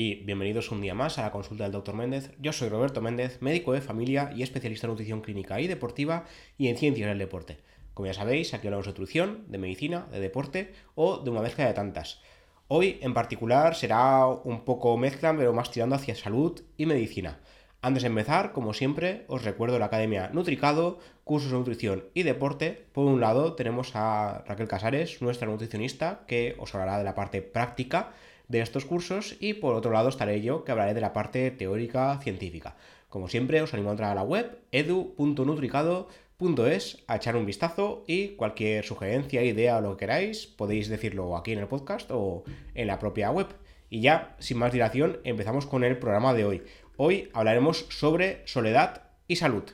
y bienvenidos un día más a la consulta del Dr. Méndez. Yo soy Roberto Méndez, médico de familia y especialista en nutrición clínica y deportiva y en ciencias del deporte. Como ya sabéis, aquí hablamos de nutrición, de medicina, de deporte o de una mezcla de tantas. Hoy en particular será un poco mezcla, pero más tirando hacia salud y medicina. Antes de empezar, como siempre, os recuerdo la Academia Nutricado, cursos de nutrición y deporte. Por un lado tenemos a Raquel Casares, nuestra nutricionista, que os hablará de la parte práctica de estos cursos y por otro lado estaré yo, que hablaré de la parte teórica científica. Como siempre, os animo a entrar a la web edu.nutricado.es a echar un vistazo y cualquier sugerencia, idea o lo que queráis, podéis decirlo aquí en el podcast o en la propia web. Y ya, sin más dilación, empezamos con el programa de hoy. Hoy hablaremos sobre soledad y salud.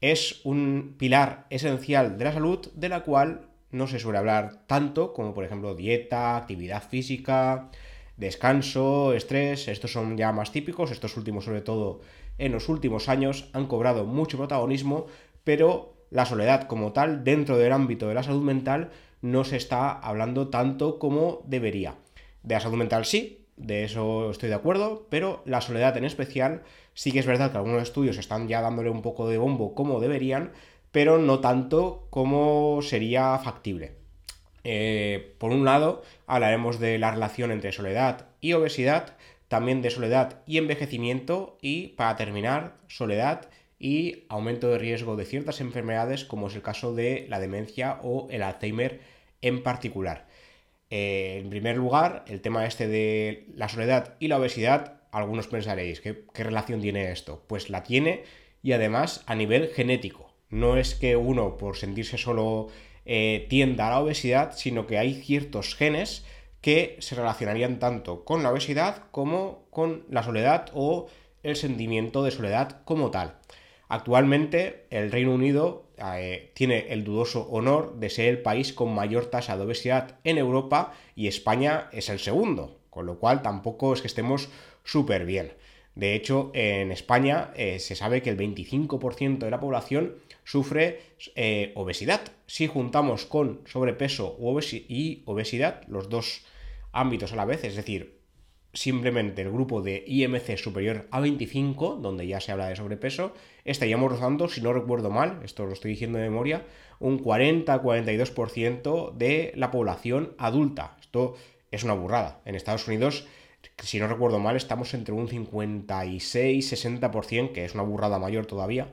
Es un pilar esencial de la salud de la cual no se suele hablar tanto como por ejemplo dieta, actividad física, descanso, estrés, estos son ya más típicos, estos últimos sobre todo en los últimos años han cobrado mucho protagonismo, pero la soledad como tal dentro del ámbito de la salud mental no se está hablando tanto como debería. De la salud mental sí, de eso estoy de acuerdo, pero la soledad en especial, sí que es verdad que algunos estudios están ya dándole un poco de bombo como deberían, pero no tanto como sería factible. Eh, por un lado, hablaremos de la relación entre soledad y obesidad, también de soledad y envejecimiento y, para terminar, soledad y aumento de riesgo de ciertas enfermedades como es el caso de la demencia o el Alzheimer en particular. Eh, en primer lugar, el tema este de la soledad y la obesidad, algunos pensaréis, ¿qué, ¿qué relación tiene esto? Pues la tiene y además a nivel genético. No es que uno, por sentirse solo, eh, tienda a la obesidad, sino que hay ciertos genes que se relacionarían tanto con la obesidad como con la soledad o el sentimiento de soledad como tal. Actualmente el Reino Unido eh, tiene el dudoso honor de ser el país con mayor tasa de obesidad en Europa y España es el segundo, con lo cual tampoco es que estemos súper bien. De hecho, en España eh, se sabe que el 25% de la población sufre eh, obesidad. Si juntamos con sobrepeso y obesidad, los dos ámbitos a la vez, es decir, simplemente el grupo de IMC superior a 25, donde ya se habla de sobrepeso, estaríamos rozando, si no recuerdo mal, esto lo estoy diciendo de memoria, un 40-42% de la población adulta. Esto es una burrada. En Estados Unidos, si no recuerdo mal, estamos entre un 56-60%, que es una burrada mayor todavía,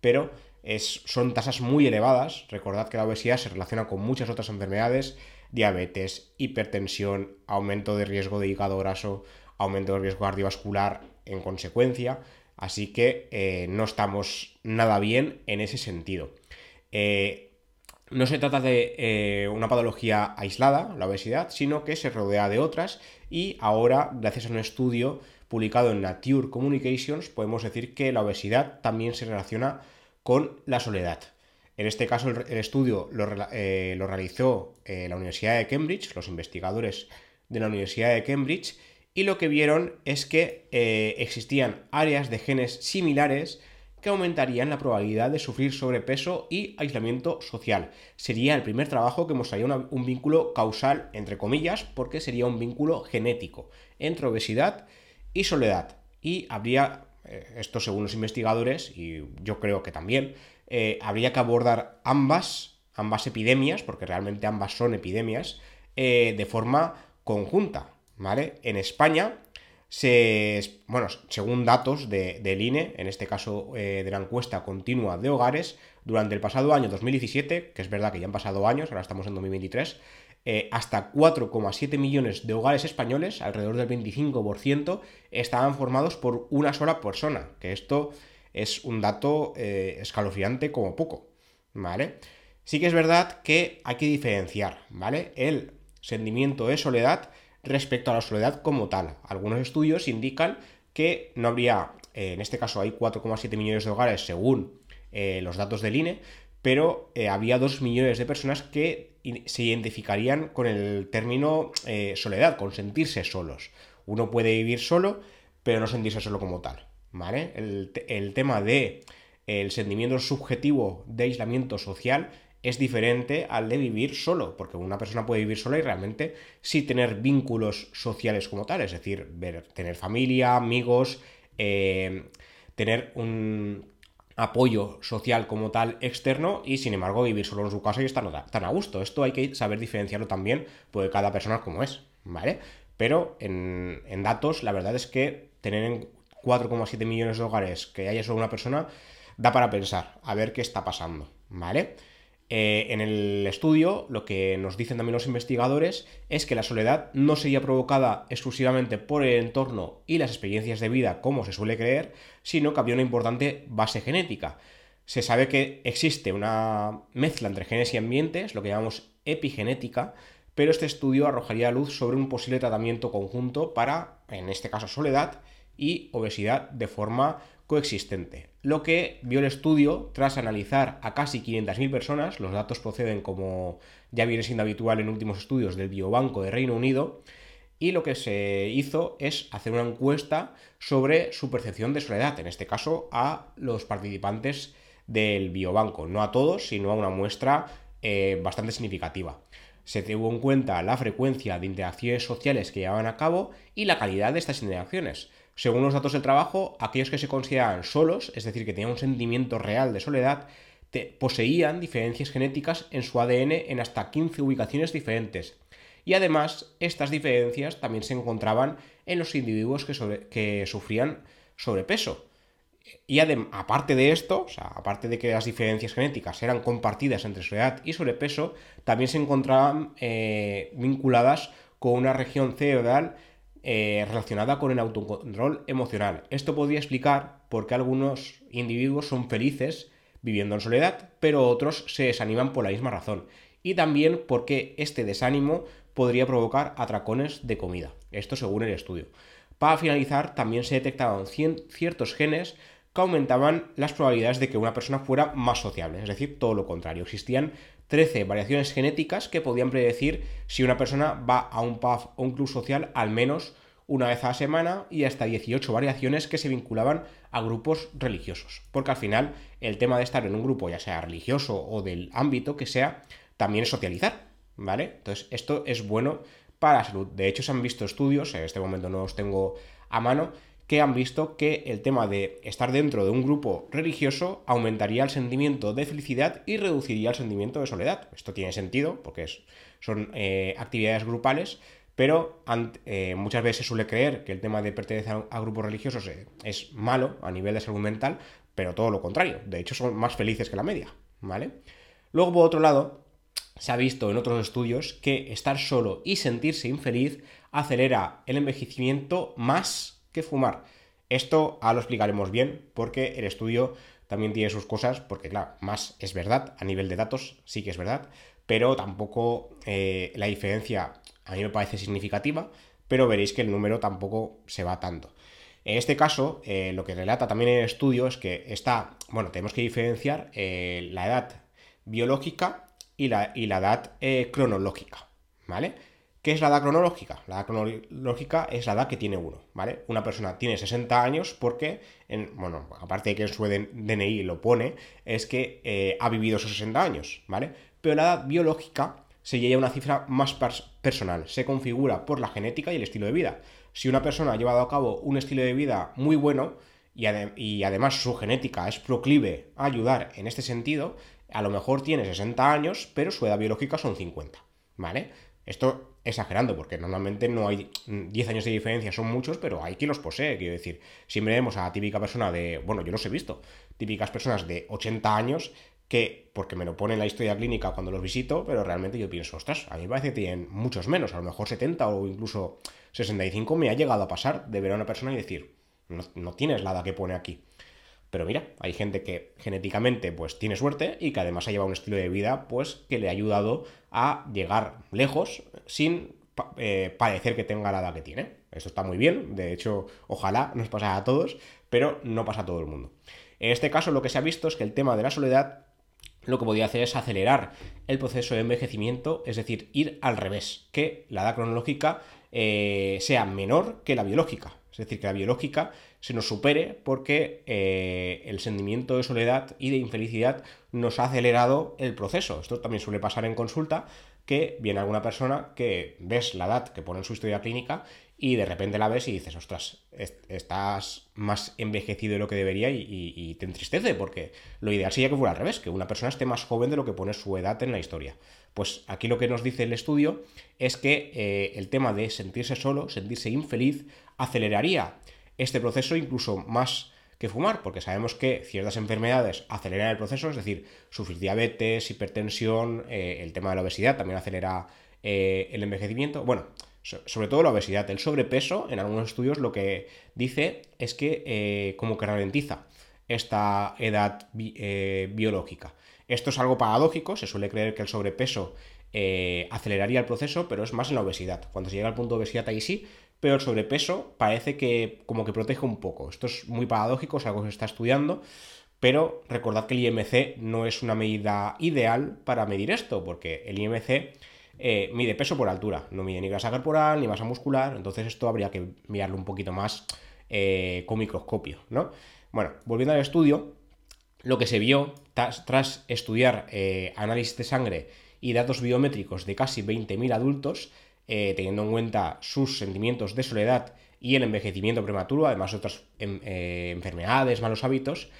pero es, son tasas muy elevadas. Recordad que la obesidad se relaciona con muchas otras enfermedades, diabetes, hipertensión, aumento de riesgo de hígado graso, aumento de riesgo cardiovascular en consecuencia, así que eh, no estamos nada bien en ese sentido. Eh, no se trata de eh, una patología aislada, la obesidad, sino que se rodea de otras y ahora, gracias a un estudio publicado en Nature Communications, podemos decir que la obesidad también se relaciona con la soledad. En este caso, el, estudio lo, eh, realizó eh, la Universidad de Cambridge, los investigadores de la Universidad de Cambridge, y lo que vieron es que eh, existían áreas de genes similares que aumentarían la probabilidad de sufrir sobrepeso y aislamiento social. Sería el primer trabajo que mostraría un vínculo causal, entre comillas, porque sería un vínculo genético entre obesidad y soledad. Y habría, esto según los investigadores, y yo creo que también, eh, habría que abordar ambas, ambas epidemias, porque realmente ambas son epidemias, eh, de forma conjunta, ¿vale? En España, se, según datos de, del INE, en este caso eh, de la encuesta continua de hogares, durante el pasado año 2017, que es verdad que ya han pasado años, ahora estamos en 2023, hasta 4,7 millones de hogares españoles, alrededor del 25%, estaban formados por una sola persona, que esto es un dato eh, escalofriante como poco, ¿vale? Sí que es verdad que hay que diferenciar, ¿vale? El sentimiento de soledad respecto a la soledad como tal. Algunos estudios indican que no habría, eh, en este caso hay 4,7 millones de hogares según eh, los datos del INE, pero había 2 millones de personas que se identificarían con el término soledad, con sentirse solos. Uno puede vivir solo, pero no sentirse solo como tal. El, tema de el sentimiento subjetivo de aislamiento social es diferente al de vivir solo, porque una persona puede vivir sola y realmente sí tener vínculos sociales como tal, es decir, tener familia, amigos, eh, tener un apoyo social como tal externo y sin embargo vivir solo en su casa y estar tan a gusto. Esto hay que saber diferenciarlo también, porque cada persona como es, ¿vale? Pero en, en datos, la verdad es que tener en 4,7 millones de hogares que haya solo una persona da para pensar, a ver qué está pasando, ¿vale? Eh, en el estudio, lo que nos dicen también los investigadores es que la soledad no sería provocada exclusivamente por el entorno y las experiencias de vida, como se suele creer, sino que había una importante base genética. Se sabe que existe una mezcla entre genes y ambientes, lo que llamamos epigenética, pero este estudio arrojaría luz sobre un posible tratamiento conjunto para, en este caso, soledad y obesidad de forma coexistente. Lo que vio el estudio, tras analizar a casi 500.000 personas, los datos proceden como ya viene siendo habitual en últimos estudios del Biobanco de Reino Unido, y lo que se hizo es hacer una encuesta sobre su percepción de soledad, en este caso a los participantes del biobanco, no a todos, sino a una muestra eh, bastante significativa se tuvo en cuenta la frecuencia de interacciones sociales que llevaban a cabo y la calidad de estas interacciones. Según los datos del trabajo, aquellos que se consideraban solos, es decir, que tenían un sentimiento real de soledad, poseían diferencias genéticas en su ADN en hasta 15 ubicaciones diferentes. Y además, estas diferencias también se encontraban en los individuos que, sufrían sobrepeso. Y aparte de esto, o sea, aparte de que las diferencias genéticas eran compartidas entre su edad y sobrepeso, también se encontraban eh, vinculadas con una región cerebral eh, relacionada con el autocontrol emocional. Esto podría explicar por qué algunos individuos son felices viviendo en soledad, pero otros se desaniman por la misma razón. Y también porque este desánimo podría provocar atracones de comida. Esto según el estudio. Para finalizar, también se detectaban ciertos genes que aumentaban las probabilidades de que una persona fuera más sociable, es decir, todo lo contrario. Existían 13 variaciones genéticas que podían predecir si una persona va a un pub o un club social al menos una vez a la semana y hasta 18 variaciones que se vinculaban a grupos religiosos. Porque al final el tema de estar en un grupo, ya sea religioso o del ámbito que sea, también es socializar, ¿vale? Entonces esto es bueno para la salud. De hecho se han visto estudios, en este momento no los tengo a mano, que han visto que el tema de estar dentro de un grupo religioso aumentaría el sentimiento de felicidad y reduciría el sentimiento de soledad. Esto tiene sentido porque son eh, actividades grupales, pero eh, muchas veces se suele creer que el tema de pertenecer a, grupos religiosos eh, es malo a nivel de salud mental, pero todo lo contrario. De hecho, son más felices que la media, ¿vale? Luego, por otro lado, se ha visto en otros estudios que estar solo y sentirse infeliz acelera el envejecimiento más que fumar. Esto ahora lo explicaremos bien porque el estudio también tiene sus cosas, porque claro, más es verdad, a nivel de datos sí que es verdad, pero tampoco eh, la diferencia a mí me parece significativa, pero veréis que el número tampoco se va tanto. En este caso, eh, lo que relata también el estudio es que está, bueno, tenemos que diferenciar eh, la edad biológica y la, y la edad cronológica, ¿vale? ¿Qué es la edad cronológica? La edad cronológica es la edad que tiene uno, ¿vale? Una persona tiene 60 años porque, en, bueno, aparte de que en su DNI lo pone, es que eh, ha vivido esos 60 años, ¿vale? Pero la edad biológica se llega a una cifra más personal, se configura por la genética y el estilo de vida. Si una persona ha llevado a cabo un estilo de vida muy bueno y, además su genética es proclive a ayudar en este sentido, a lo mejor tiene 60 años, pero su edad biológica son 50, ¿vale? Esto exagerando, porque normalmente no hay 10 años de diferencia, son muchos, pero hay quien los posee. Quiero decir, siempre vemos a típica persona de, bueno, yo los he visto, típicas personas de 80 años que, porque me lo pone en la historia clínica cuando los visito, pero realmente yo pienso, ostras, a mí me parece que tienen muchos menos, a lo mejor 70 o incluso 65 me ha llegado a pasar de ver a una persona y decir, no, no tienes la edad que pone aquí. Pero mira, hay gente que genéticamente pues tiene suerte y que además ha llevado un estilo de vida pues que le ha ayudado a llegar lejos sin eh, parecer que tenga la edad que tiene. Esto está muy bien, de hecho ojalá nos pasara a todos, pero no pasa a todo el mundo. En este caso lo que se ha visto es que el tema de la soledad lo que podría hacer es acelerar el proceso de envejecimiento, es decir, ir al revés, que la edad cronológica eh, sea menor que la biológica. Es decir, que la biológica se nos supere porque eh, el sentimiento de soledad y de infelicidad nos ha acelerado el proceso. Esto también suele pasar en consulta, que viene alguna persona que ves la edad que pone en su historia clínica y de repente la ves y dices, ostras, estás más envejecido de lo que debería y, te entristece, porque lo ideal sería que fuera al revés, que una persona esté más joven de lo que pone su edad en la historia. Pues aquí lo que nos dice el estudio es que eh, el tema de sentirse solo, sentirse infeliz, aceleraría este proceso incluso más que fumar, porque sabemos que ciertas enfermedades aceleran el proceso, es decir, sufrir diabetes, hipertensión, eh, el tema de la obesidad también acelera eh, el envejecimiento. Bueno, sobre todo la obesidad. El sobrepeso, en algunos estudios, lo que dice es que eh, como que ralentiza esta edad eh, biológica. Esto es algo paradójico, se suele creer que el sobrepeso eh, aceleraría el proceso, pero es más en la obesidad. Cuando se llega al punto de obesidad ahí sí, pero el sobrepeso parece que como que protege un poco. Esto es muy paradójico, es algo que se está estudiando, pero recordad que el IMC no es una medida ideal para medir esto, porque el IMC eh, mide peso por altura, no mide ni grasa corporal ni masa muscular, entonces esto habría que mirarlo un poquito más eh, con microscopio, ¿no? Bueno, volviendo al estudio, lo que se vio tras, estudiar eh, análisis de sangre y datos biométricos de casi 20.000 adultos, teniendo en cuenta sus sentimientos de soledad y el envejecimiento prematuro, además de otras em, enfermedades, malos hábitos,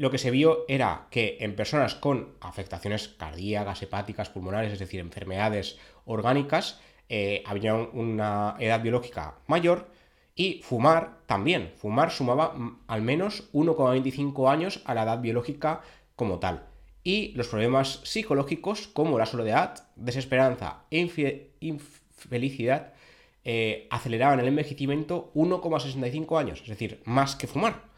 lo que se vio era que en personas con afectaciones cardíacas, hepáticas, pulmonares, es decir, enfermedades orgánicas, eh, había una edad biológica mayor y fumar también. Fumar sumaba al menos 1,25 años a la edad biológica como tal. Y los problemas psicológicos como la soledad, desesperanza e infelicidad eh, aceleraban el envejecimiento 1,65 años, es decir, más que fumar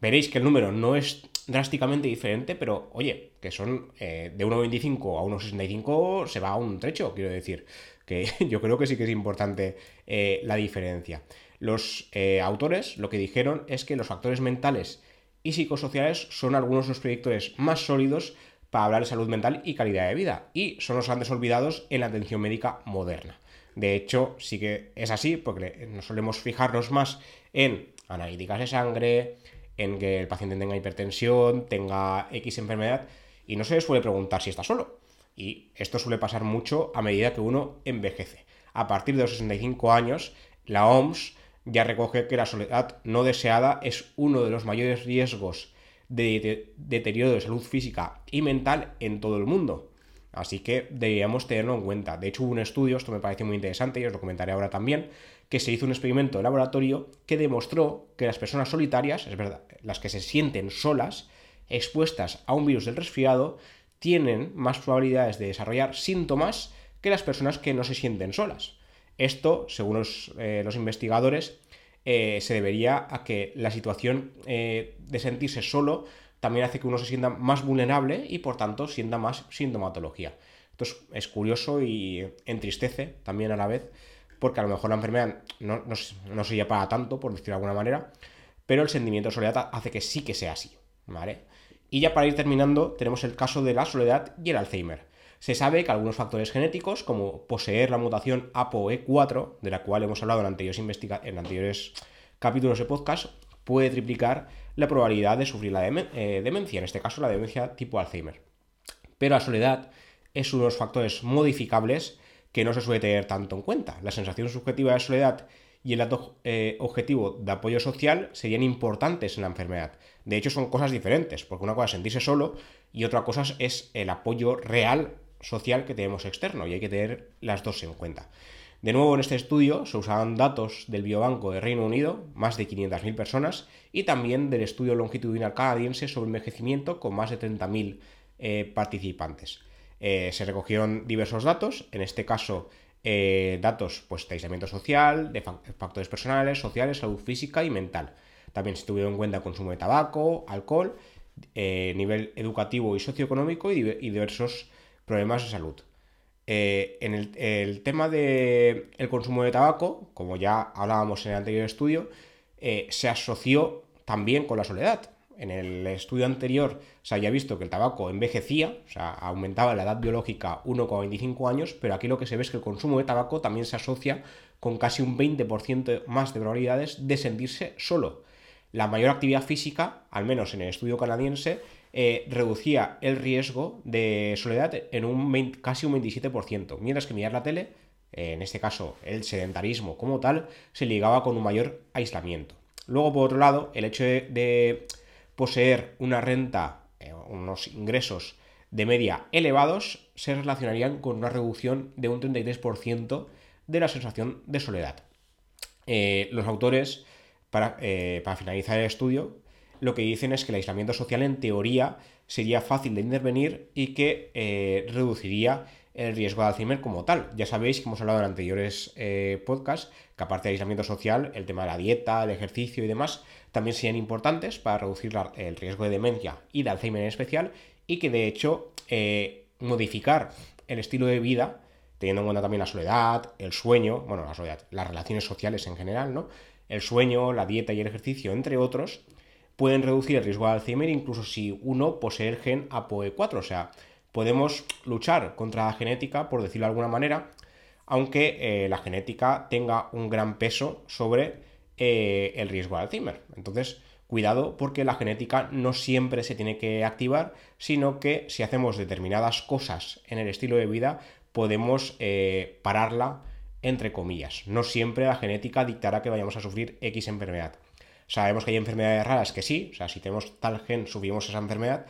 veréis que el número no es drásticamente diferente, pero oye, que son eh, de 1,25 a 1,65 se va a un trecho, quiero decir, que yo creo que sí que es importante eh, la diferencia. Los eh, autores lo que dijeron es que los factores mentales y psicosociales son algunos de los predictores más sólidos para hablar de salud mental y calidad de vida, y son los grandes olvidados en la atención médica moderna. De hecho, sí que es así, porque nos solemos fijarnos más en analíticas de sangre, en que el paciente tenga hipertensión, tenga X enfermedad, y no se le suele preguntar si está solo. Y esto suele pasar mucho a medida que uno envejece. A partir de los 65 años, la OMS ya recoge que la soledad no deseada es uno de los mayores riesgos de deterioro de salud física y mental en todo el mundo. Así que deberíamos tenerlo en cuenta. De hecho, hubo un estudio, esto me parece muy interesante y os lo comentaré ahora también, que se hizo un experimento de laboratorio que demostró que las personas solitarias, es verdad, las que se sienten solas, expuestas a un virus del resfriado, tienen más probabilidades de desarrollar síntomas que las personas que no se sienten solas. Esto, según los, eh, investigadores, eh, se debería a que la situación eh, de sentirse solo también hace que uno se sienta más vulnerable y por tanto sienta más sintomatología. Esto es, curioso y entristece también a la vez, porque a lo mejor la enfermedad no, no, se lleva para tanto, por decirlo de alguna manera, pero el sentimiento de soledad hace que sí que sea así, ¿vale? Y ya para ir terminando, tenemos el caso de la soledad y el Alzheimer. Se sabe que algunos factores genéticos, como poseer la mutación ApoE4, de la cual hemos hablado en anteriores, en anteriores capítulos de podcast, puede triplicar la probabilidad de sufrir la eh, demencia, en este caso la demencia tipo Alzheimer. Pero la soledad es uno de los factores modificables que no se suele tener tanto en cuenta. La sensación subjetiva de soledad y el dato eh, objetivo de apoyo social serían importantes en la enfermedad. De hecho, son cosas diferentes, porque una cosa es sentirse solo y otra cosa es el apoyo real social que tenemos externo, y hay que tener las dos en cuenta. De nuevo, en este estudio se usaban datos del Biobanco de Reino Unido, más de 500.000 personas, y también del estudio longitudinal canadiense sobre envejecimiento con más de 30.000 eh, participantes. Eh, se recogieron diversos datos, en este caso eh, datos pues, de aislamiento social, de factores personales, sociales, salud física y mental. También se tuvieron en cuenta consumo de tabaco, alcohol, nivel educativo y socioeconómico y diversos problemas de salud. Eh, en el, tema del consumo de tabaco, como ya hablábamos en el anterior estudio, eh, se asoció también con la soledad. En el estudio anterior se había visto que el tabaco envejecía, o sea, aumentaba la edad biológica 1,25 años, pero aquí lo que se ve es que el consumo de tabaco también se asocia con casi un 20% más de probabilidades de sentirse solo. la mayor actividad física, al menos en el estudio canadiense, eh, reducía el riesgo de soledad en un casi un 27%, mientras que mirar la tele, eh, en este caso el sedentarismo como tal, se ligaba con un mayor aislamiento. Luego, por otro lado, el hecho de, poseer una renta, eh, unos ingresos de media elevados, se relacionarían con una reducción de un 33% de la sensación de soledad. los autores, para, para finalizar el estudio, lo que dicen es que el aislamiento social en teoría sería fácil de intervenir y que eh, reduciría el riesgo de Alzheimer como tal. Ya sabéis que hemos hablado en anteriores eh, podcasts que aparte del aislamiento social, el tema de la dieta, el ejercicio y demás también serían importantes para reducir el riesgo de demencia y de Alzheimer en especial y que de hecho eh, modificar el estilo de vida, teniendo en cuenta también la soledad, el sueño, bueno, la soledad, las relaciones sociales en general, ¿no? El sueño, la dieta y el ejercicio, entre otros, pueden reducir el riesgo de Alzheimer incluso si uno posee el gen APOE4. O sea, podemos luchar contra la genética, por decirlo de alguna manera, aunque eh, la genética tenga un gran peso sobre eh, el riesgo de Alzheimer. Entonces, cuidado porque la genética no siempre se tiene que activar, sino que si hacemos determinadas cosas en el estilo de vida, podemos eh, pararla entre comillas. No siempre la genética dictará que vayamos a sufrir X enfermedad. Sabemos que hay enfermedades raras que sí, o sea, si tenemos tal gen subimos esa enfermedad,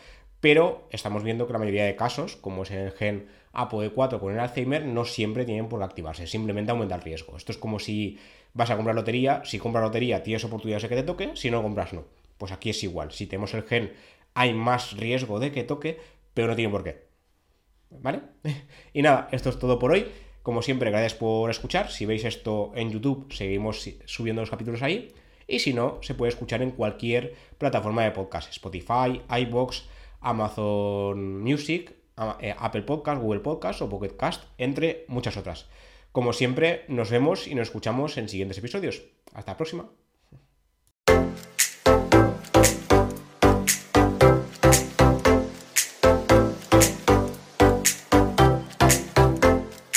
pero estamos viendo que la mayoría de casos, como es el gen APOE4 con el Alzheimer, no siempre tienen por activarse, simplemente aumenta el riesgo. Esto es como si vas a comprar lotería, si compras lotería tienes oportunidades de que te toque, si no compras no. Pues aquí es igual, si tenemos el gen hay más riesgo de que toque, pero no tiene por qué. ¿Vale? y nada, esto es todo por hoy. Como siempre, gracias por escuchar. Si veis esto en YouTube, seguimos subiendo los capítulos ahí y si no, se puede escuchar en cualquier plataforma de podcast, Spotify, iBox, Amazon Music, eh, Apple Podcast, Google Podcast o Pocket Cast, entre muchas otras. Como siempre, nos vemos y nos escuchamos en siguientes episodios. Hasta la próxima.